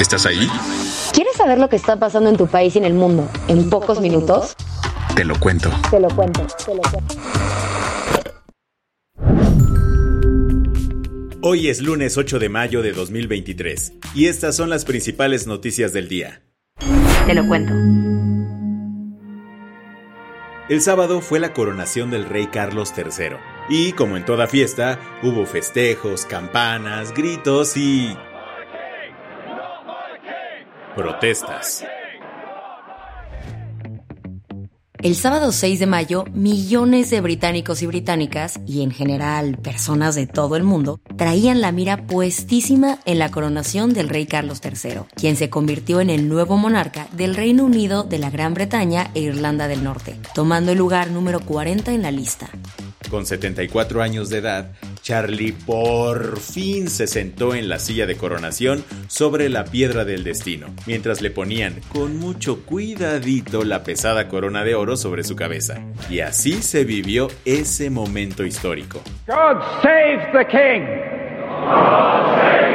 ¿Estás ahí? ¿Quieres saber lo que está pasando en tu país y en el mundo en pocos minutos? Te lo cuento. Te lo cuento, te lo cuento. Hoy es lunes 8 de mayo de 2023 y estas son las principales noticias del día. Te lo cuento. El sábado fue la coronación del rey Carlos III y, como en toda fiesta, hubo festejos, campanas, gritos y... protestas. El sábado 6 de mayo, millones de británicos y británicas, y en general personas de todo el mundo, traían la mira puestísima en la coronación del rey Carlos III, quien se convirtió en el nuevo monarca del Reino Unido, de la Gran Bretaña e Irlanda del Norte, tomando el lugar número 40 en la lista. Con 74 años de edad, Charlie por fin se sentó en la silla de coronación sobre la piedra del destino, mientras le ponían con mucho cuidadito la pesada corona de oro sobre su cabeza. Y así se vivió ese momento histórico. God save the King! Obvio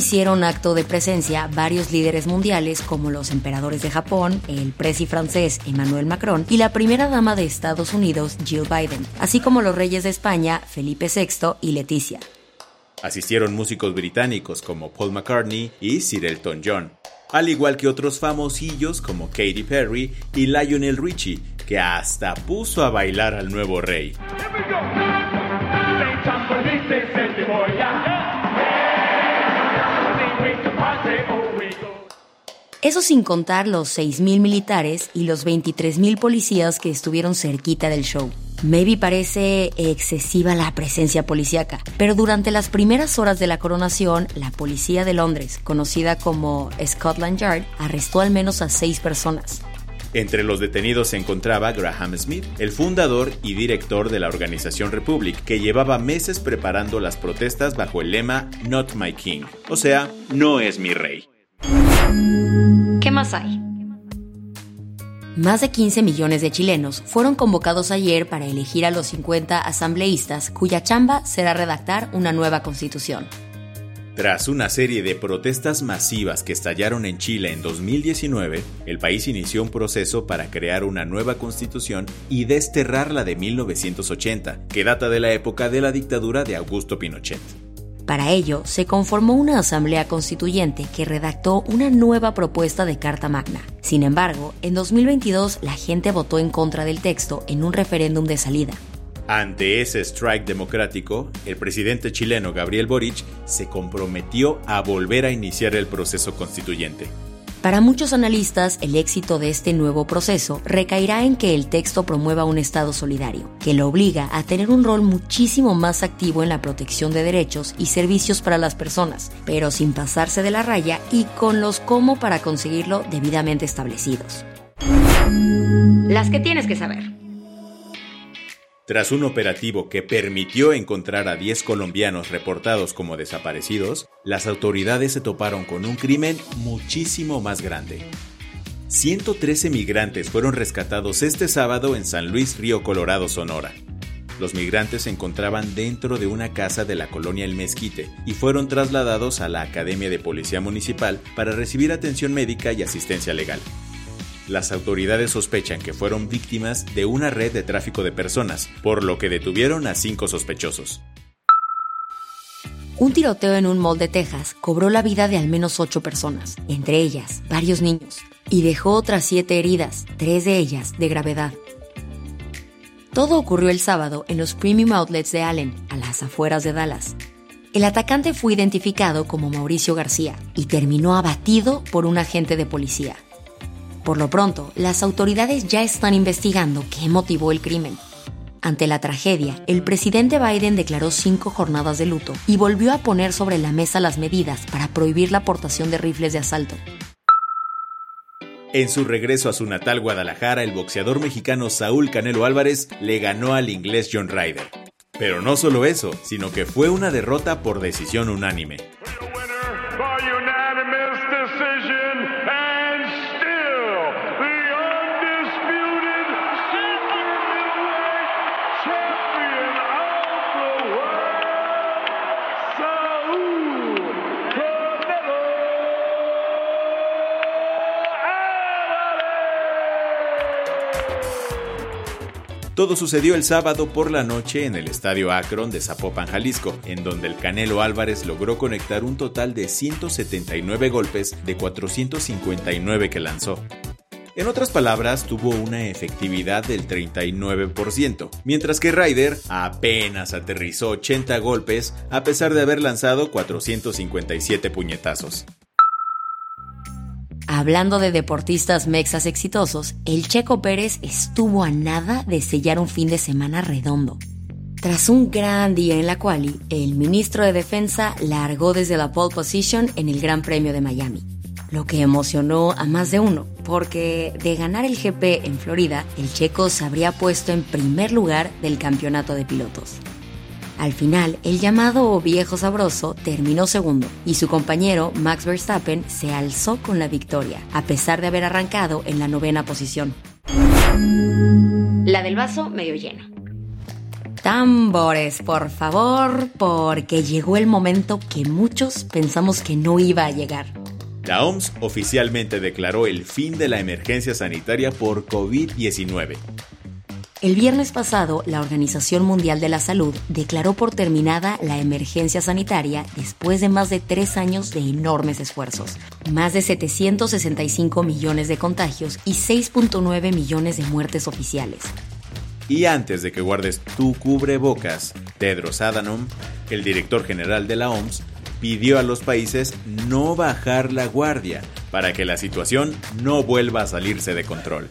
hicieron acto de presencia varios líderes mundiales como los emperadores de Japón, el presi francés Emmanuel Macron y la primera dama de Estados Unidos Jill Biden, así como los reyes de España Felipe VI y Leticia. Asistieron músicos británicos como Paul McCartney y Sir Elton John, al igual que otros famosillos como Katy Perry y Lionel Richie, que hasta puso a bailar al nuevo rey. Eso sin contar los 6.000 militares y los 23.000 policías que estuvieron cerquita del show. Maybe parece excesiva la presencia policíaca, pero durante las primeras horas de la coronación, la policía de Londres, conocida como Scotland Yard, arrestó al menos a seis personas. Entre los detenidos se encontraba Graham Smith, el fundador y director de la organización Republic, que llevaba meses preparando las protestas bajo el lema Not My King, o sea, no es mi rey. ¿Qué más hay? Más de 15 millones de chilenos fueron convocados ayer para elegir a los 50 asambleístas cuya chamba será redactar una nueva constitución. Tras una serie de protestas masivas que estallaron en Chile en 2019, el país inició un proceso para crear una nueva constitución y desterrar la de 1980, que data de la época de la dictadura de Augusto Pinochet. Para ello, se conformó una asamblea constituyente que redactó una nueva propuesta de Carta Magna. Sin embargo, en 2022 la gente votó en contra del texto en un referéndum de salida. Ante ese strike democrático, el presidente chileno Gabriel Boric se comprometió a volver a iniciar el proceso constituyente. Para muchos analistas, el éxito de este nuevo proceso recaerá en que el texto promueva un Estado solidario, que lo obliga a tener un rol muchísimo más activo en la protección de derechos y servicios para las personas, pero sin pasarse de la raya y con los cómo para conseguirlo debidamente establecidos. Las que tienes que saber. Tras un operativo que permitió encontrar a 10 colombianos reportados como desaparecidos, las autoridades se toparon con un crimen muchísimo más grande. 113 migrantes fueron rescatados este sábado en San Luis Río Colorado, Sonora. Los migrantes se encontraban dentro de una casa de la colonia El Mezquite y fueron trasladados a la Academia de Policía Municipal para recibir atención médica y asistencia legal. Las autoridades sospechan que fueron víctimas de una red de tráfico de personas, por lo que detuvieron a cinco sospechosos. Un tiroteo en un mall de Texas cobró la vida de al menos ocho personas, entre ellas varios niños, y dejó otras siete heridas, tres de ellas de gravedad. Todo ocurrió el sábado en los Premium Outlets de Allen, a las afueras de Dallas. El atacante fue identificado como Mauricio García y terminó abatido por un agente de policía. Por lo pronto, las autoridades ya están investigando qué motivó el crimen. Ante la tragedia, el presidente Biden declaró cinco jornadas de luto y volvió a poner sobre la mesa las medidas para prohibir la aportación de rifles de asalto. En su regreso a su natal Guadalajara, el boxeador mexicano Saúl Canelo Álvarez le ganó al inglés John Ryder. Pero no solo eso, sino que fue una derrota por decisión unánime. Todo sucedió el sábado por la noche en el Estadio Akron de Zapopan, Jalisco, en donde el Canelo Álvarez logró conectar un total de 179 golpes de 459 que lanzó. En otras palabras, tuvo una efectividad del 39%, mientras que Ryder apenas aterrizó 80 golpes a pesar de haber lanzado 457 puñetazos. Hablando de deportistas mexas exitosos, el Checo Pérez estuvo a nada de sellar un fin de semana redondo. Tras un gran día en la quali, el ministro de Defensa largó desde la pole position en el Gran Premio de Miami, lo que emocionó a más de uno, porque de ganar el GP en Florida, el checo se habría puesto en primer lugar del campeonato de pilotos. Al final, el llamado viejo sabroso terminó segundo y su compañero Max Verstappen se alzó con la victoria, a pesar de haber arrancado en la novena posición. La del vaso medio lleno. Tambores, por favor, porque llegó el momento que muchos pensamos que no iba a llegar. La OMS oficialmente declaró el fin de la emergencia sanitaria por COVID-19. El viernes pasado, la Organización Mundial de la Salud declaró por terminada la emergencia sanitaria después de más de tres años de enormes esfuerzos, más de 765 millones de contagios y 6.9 millones de muertes oficiales. Y antes de que guardes tu cubrebocas, Tedros Adhanom, el director general de la OMS, pidió a los países no bajar la guardia para que la situación no vuelva a salirse de control.